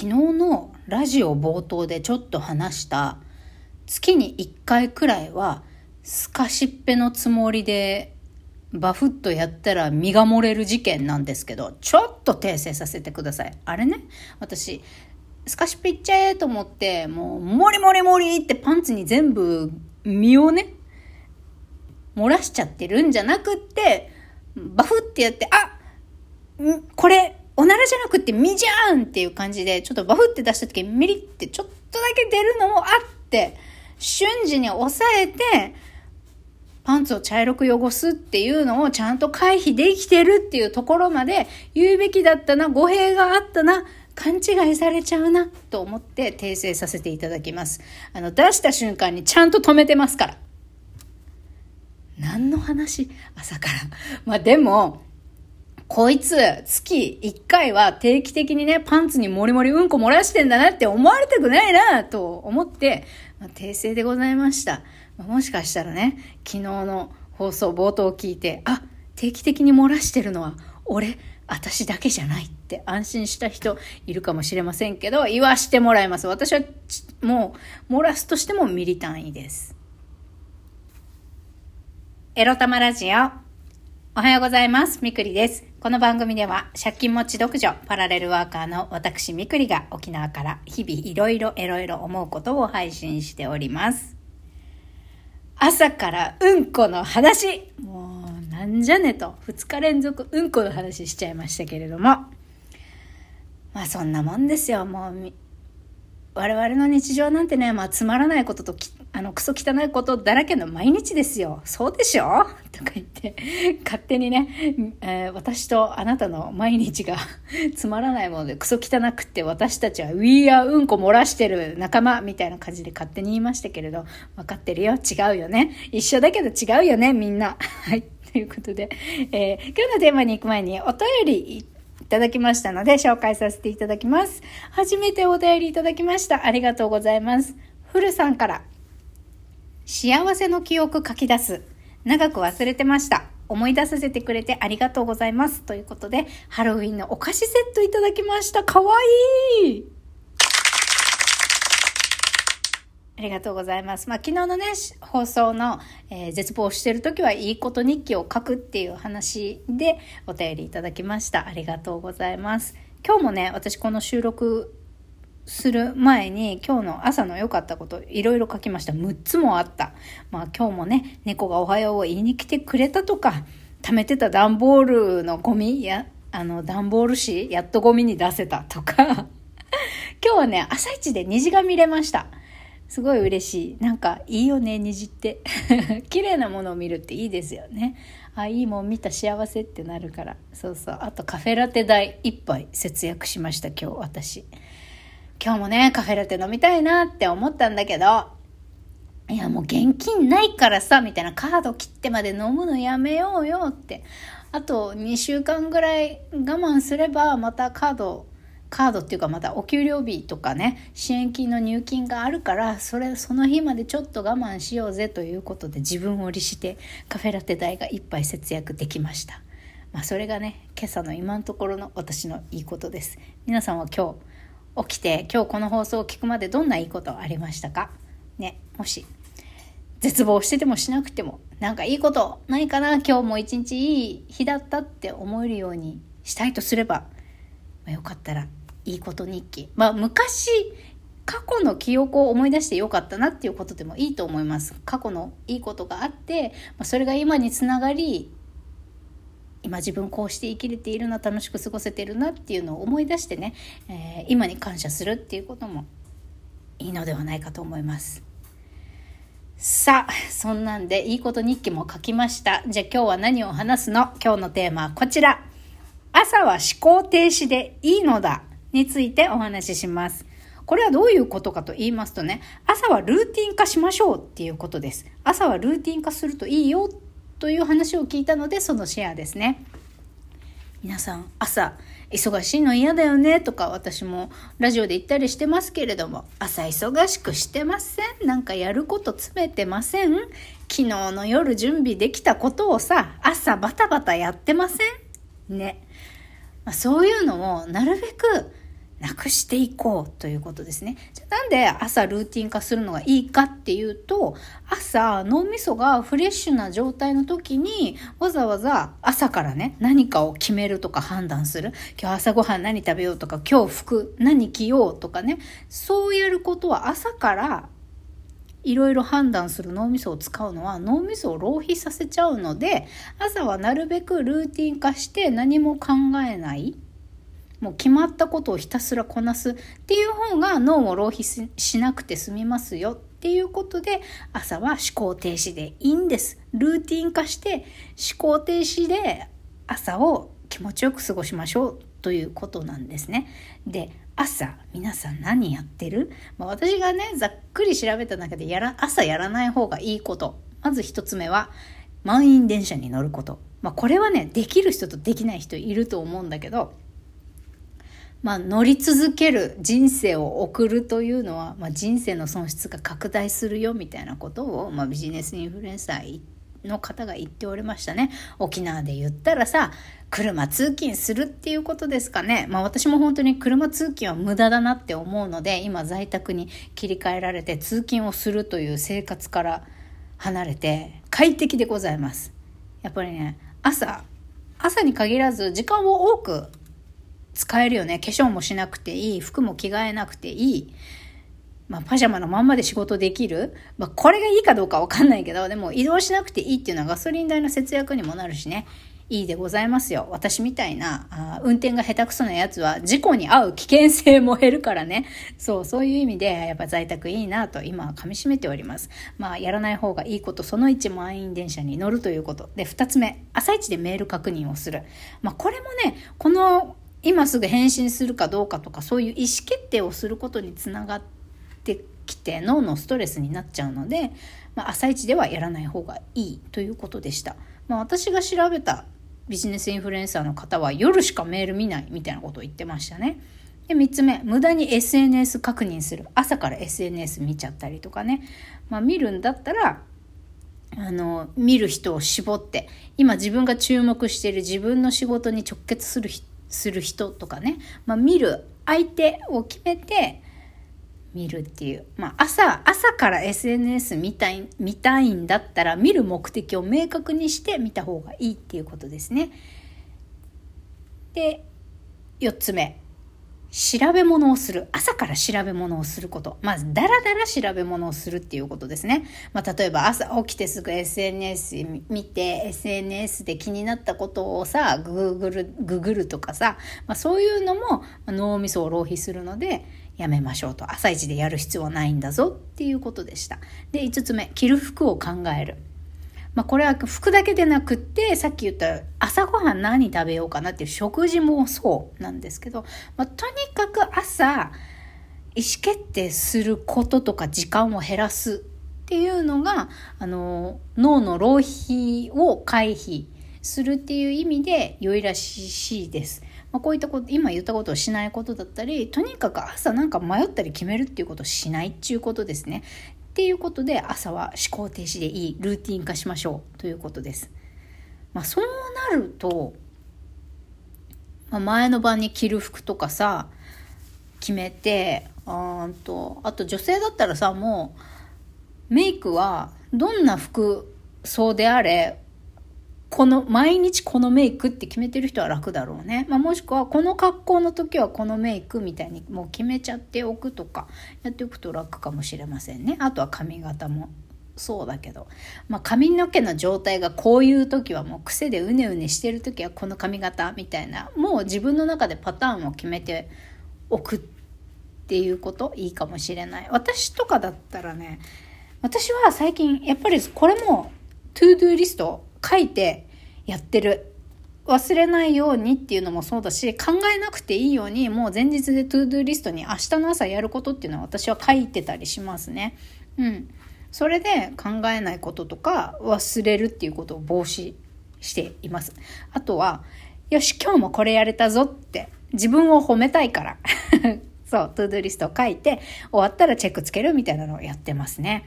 昨日のラジオ冒頭でちょっと話した月に1回くらいはスカシッペのつもりでバフッとやったら身が漏れる事件なんですけどちょっと訂正させてください。あれね？私スカシッペいっちゃえと思ってもうモリモリモリってパンツに全部身をね漏らしちゃってるんじゃなくってバフってやってあこれおならじゃなくて身じゃんっていう感じでちょっとバフって出した時にミリってちょっとだけ出るのもあって瞬時に抑えて、パンツを茶色く汚すっていうのをちゃんと回避できてるっていうところまで言うべきだったな、語弊があったな、勘違いされちゃうな、と思って訂正させていただきます。あの、出した瞬間にちゃんと止めてますから。何の話？朝から。まあでも、こいつ、月1回は定期的にね、パンツにもりもりうんこ漏らしてんだなって思われたくないなと思って、まあ、訂正でございました。まあ、もしかしたらね、昨日の放送冒頭を聞いて、あ、定期的に漏らしてるのは俺、私だけじゃないって安心した人いるかもしれませんけど、言わしてもらいます。私はもう、漏らすとしてもミリ単位です。エロ玉ラジオ。おはようございます。みくりです。この番組では借金持ち独女パラレルワーカーの私みくりが沖縄から日々いろいろいろいろ思うことを配信しております。朝からうんこの話もうなんじゃねと2日連続うんこの話しちゃいましたけれどもまあそんなもんですよもう我々の日常なんてね、まあ、つまらないこととあのクソ汚いことだらけの毎日ですよ。そうでしょ？とか言って 勝手にね、えー、私とあなたの毎日がつまらないものでクソ汚くって私たちは We are うんこ漏らしてる仲間みたいな感じで勝手に言いましたけれど分かってるよ。違うよね。一緒だけど違うよねみんな。はい。ということで、えー、今日のテーマに行く前にお便りただきましたので紹介させていただきます。初めてお便りいただきました。ありがとうございます。ふるさんから、幸せの記憶書き出す。長く忘れてました。思い出させてくれてありがとうございます。ということで、ハロウィンのお菓子セットいただきました。かわいいありがとうございます。まあ、昨日のね、放送の、えー、絶望してる時はいいこと日記を書くっていう話でお便りいただきました。ありがとうございます。今日もね、私この収録する前に今日の朝の良かったこといろいろ書きました。6つもあった。まあ今日もね、猫がおはようを言いに来てくれたとか、貯めてた段ボールのゴミや、あの段ボール紙やっとゴミに出せたとか、今日はね、朝一で虹が見れました。すごい嬉しい。なんかいいよね、虹って。綺麗なものを見るっていいですよね。あ、いいもん見た幸せってなるから。そうそう。あとカフェラテ代1杯節約しました、今日私。今日もね、カフェラテ飲みたいなって思ったんだけど、いやもう現金ないからさ、みたいなカード切ってまで飲むのやめようよって。あと2週間ぐらい我慢すればまたカードカードっていうかまたお給料日とかね支援金の入金があるからそれその日までちょっと我慢しようぜということで自分を利してカフェラテ代が1杯節約できました。まあそれがね今朝の今のところの私のいいことです。皆さんは今日起きて今日この放送を聞くまでどんないいことありましたか？ねもし。絶望しててもしなくてもなんかいいことないかな？今日も一日いい日だったって思えるようにしたいとすれば、まあ、よかったらいいこと日記。まあ、昔、過去の記憶を思い出してよかったなっていうことでもいいと思います。過去のいいことがあって、まあ、それが今につながり、今自分こうして生きれているな、楽しく過ごせてるなっていうのを思い出してね、えー、今に感謝するっていうこともいいのではないかと思います。さあ、そんなんでいいこと日記も書きました。じゃあ今日は何を話すの？今日のテーマはこちら。朝は思考停止でいいのだ。についてお話しします。これはどういうことかと言いますとね、朝はルーティン化しましょうっていうことです。朝はルーティン化するといいよという話を聞いたので、そのシェアですね。皆さん、朝、忙しいの嫌だよねとか私もラジオで言ったりしてますけれども、朝忙しくしてませんなんかやること詰めてません昨日の夜準備できたことをさ、朝バタバタやってませんね。まあ、そういうのをなるべくなくしていこうということですね。じゃなんで朝ルーティン化するのがいいかっていうと、朝脳みそがフレッシュな状態の時にわざわざ朝からね、何かを決めるとか判断する。今日朝ごはん何食べようとか、今日服何着ようとかね、そうやることは朝からいろいろ判断する脳みそを使うのは脳みそを浪費させちゃうので朝はなるべくルーティン化して何も考えないもう決まったことをひたすらこなすっていう方が脳を浪費しなくて済みますよっていうことで朝は思考停止でいいんです。ルーティン化して思考停止で朝を気持ちよく過ごしましょうということなんですね。で、朝皆さん何やってる、まあ、私がね、ざっくり調べた中でやら、朝やらない方がいいこと。まず一つ目は、満員電車に乗ること。まあ、これはね、できる人とできない人いると思うんだけど、まあ、乗り続ける人生を送るというのは、まあ、人生の損失が拡大するよみたいなことを、まあ、ビジネスインフルエンサーの方が言っておりましたね。沖縄で言ったらさ、車通勤するっていうことですかね。まあ私も本当に車通勤は無駄だなって思うので、今在宅に切り替えられて通勤をするという生活から離れて快適でございます。やっぱりね、朝、朝に限らず時間を多く使えるよね。化粧もしなくていい。服も着替えなくていい。まあ、パジャマのまんまで仕事できる。まあ、これがいいかどうかわかんないけど、でも移動しなくていいっていうのはガソリン代の節約にもなるしね。いいでございますよ。私みたいなあ運転が下手くそなやつは事故に遭う危険性も減るからね。そう、そういう意味でやっぱ在宅いいなと今は噛み締めております。まあやらない方がいいこと、その1満員電車に乗るということ。で、2つ目、朝一でメール確認をする。まあこれもね、この今すぐ返信するかどうかとかそういう意思決定をすることにつながってきて脳のストレスになっちゃうので、まあ、朝一ではやらない方がいいということでした。まあ、私が調べたビジネスインフルエンサーの方は夜しかメール見ないみたいなことを言ってましたね。で、3つ目、無駄に SNS 確認する。朝から SNS 見ちゃったりとかね。まあ、見るんだったら、あの、見る人を絞って、今自分が注目している自分の仕事に直結する人する人とかね、まあ、見る相手を決めて見るっていう、まあ、朝朝から SNS 見たい見たいんだったら見る目的を明確にして見た方がいいっていうことですね。で4つ目。調べ物をする。朝から調べ物をすること。まず、だらだら調べ物をするっていうことですね。まあ、例えば朝起きてすぐ SNS 見て、SNS で気になったことをさ、グーグル、ググるとかさ、まあ、そういうのも脳みそを浪費するので、やめましょうと。朝一でやる必要はないんだぞっていうことでした。で、5つ目、着る服を考える。まあ、これは服だけでなくってさっき言った朝ごはん何食べようかなっていう食事もそうなんですけど、まあ、とにかく朝意思決定することとか時間を減らすっていうのがあの脳の浪費を回避するっていう意味で良いらしいです。まあ、こういったこと今言ったことをしないことだったりとにかく朝なんか迷ったり決めるっていうことをしないっていうことですね。っていうことで朝は思考停止でいいルーティン化しましょうということです。まあ、そうなると、まあ、前の晩に着る服とかさ決めてあとあと女性だったらさもうメイクはどんな服装であれこの、毎日このメイクって決めてる人は楽だろうね。まあ、もしくは、この格好の時はこのメイクみたいにもう決めちゃっておくとか、やっておくと楽かもしれませんね。あとは髪型もそうだけど、まあ、髪の毛の状態がこういう時はもう癖でうねうねしてる時はこの髪型みたいな、もう自分の中でパターンを決めておくっていうこといいかもしれない。私とかだったらね、私は最近やっぱりこれも to do list 書いてやってる。忘れないようにっていうのもそうだし、考えなくていいように、もう前日で to do list に明日の朝やることっていうのは私は書いてたりしますね。うん。それで考えないこととか忘れるっていうことを防止しています。あとは、よし、今日もこれやれたぞって自分を褒めたいから。そう、 to do list を書いて終わったらチェックつけるみたいなのをやってますね。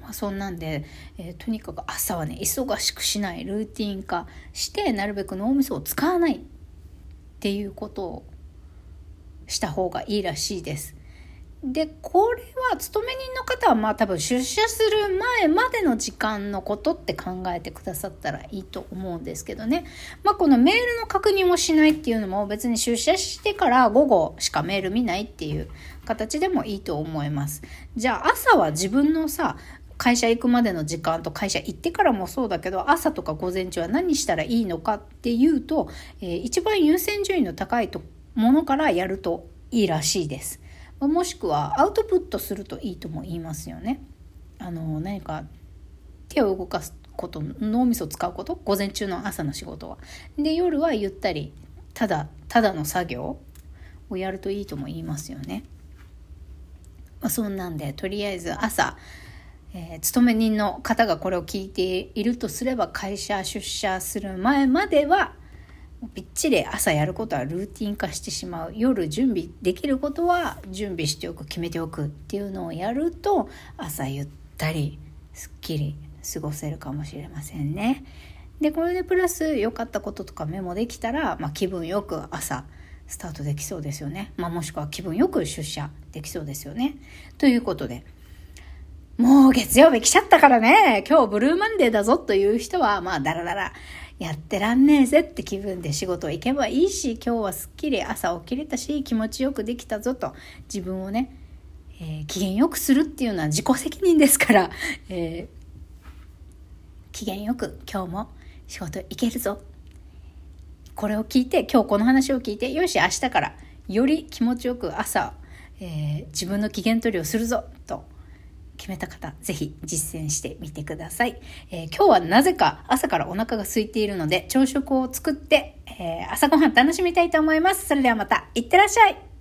まあ、そんなんで、えー、とにかく朝はね忙しくしないルーティン化してなるべく脳みそを使わないっていうことをした方がいいらしいです。で、これは勤め人の方はまあ多分出社する前までの時間のことって考えてくださったらいいと思うんですけどね。まあこのメールの確認をしないっていうのも別に出社してから午後しかメール見ないっていう形でもいいと思います。じゃあ朝は自分のさ、会社行くまでの時間と会社行ってからもそうだけど朝とか午前中は何したらいいのかっていうと、えー、一番優先順位の高いとものからやるといいらしいです。もしくはアウトプットするといいとも言いますよね。あの何か手を動かすこと脳みそを使うこと？午前中の朝の仕事は。で夜はゆったりただただの作業をやるといいとも言いますよね。ま、そんなんでとりあえず朝、えー、勤め人の方がこれを聞いているとすれば会社出社する前まではびっちり朝やることはルーティン化してしまう夜準備できることは準備しておく決めておくっていうのをやると朝ゆったりすっきり過ごせるかもしれませんね。でこれでプラス良かったこととかメモできたら、まあ、気分よく朝スタートできそうですよね、まあ、もしくは気分よく出社できそうですよね。ということでもう月曜日来ちゃったからね。今日ブルーマンデーだぞという人はまあダラダラやってらんねえぜって気分で仕事行けばいいし今日はすっきり朝起きれたし気持ちよくできたぞと。自分をね、えー、機嫌よくするっていうのは自己責任ですから、えー、機嫌よく今日も仕事行けるぞ。これを聞いて今日この話を聞いてよし明日からより気持ちよく朝、えー、自分の機嫌取りをするぞと。決めた方、ぜひ実践してみてください。えー、今日はなぜか朝からお腹が空いているので、朝食を作って、えー、朝ごはん楽しみたいと思います。それではまた、いってらっしゃい